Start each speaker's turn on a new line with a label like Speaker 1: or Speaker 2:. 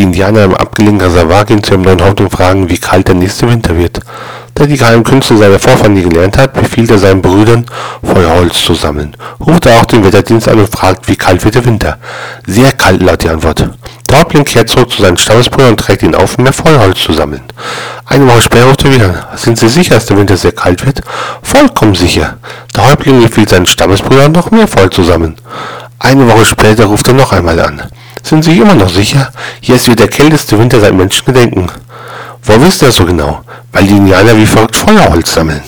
Speaker 1: Die Indianer im abgelegenen gehen zu ihrem neuen Haupt und fragen, wie kalt der nächste Winter wird. Da die geheimen Künste seiner Vorfahren nie gelernt hat, befiehlt er seinen Brüdern, Feuerholz zu sammeln. Ruft er auch den Wetterdienst an und fragt, wie kalt wird der Winter. Sehr kalt, lautet die Antwort. Der Häuptling kehrt zurück zu seinen Stammesbrüdern und trägt ihnen auf, mehr Feuerholz zu sammeln. Eine Woche später ruft er wieder Sind Sie sicher, dass der Winter sehr kalt wird? Vollkommen sicher. Der Häuptling befiehlt seinen Stammesbrüdern, noch mehr Feuer zu sammeln. Eine Woche später ruft er noch einmal an. Sind Sie immer noch sicher? Jetzt wird der kälteste Winter seit Menschengedenken. Wo wisst ihr das so genau? Weil die Indianer wie folgt Feuerholz sammeln.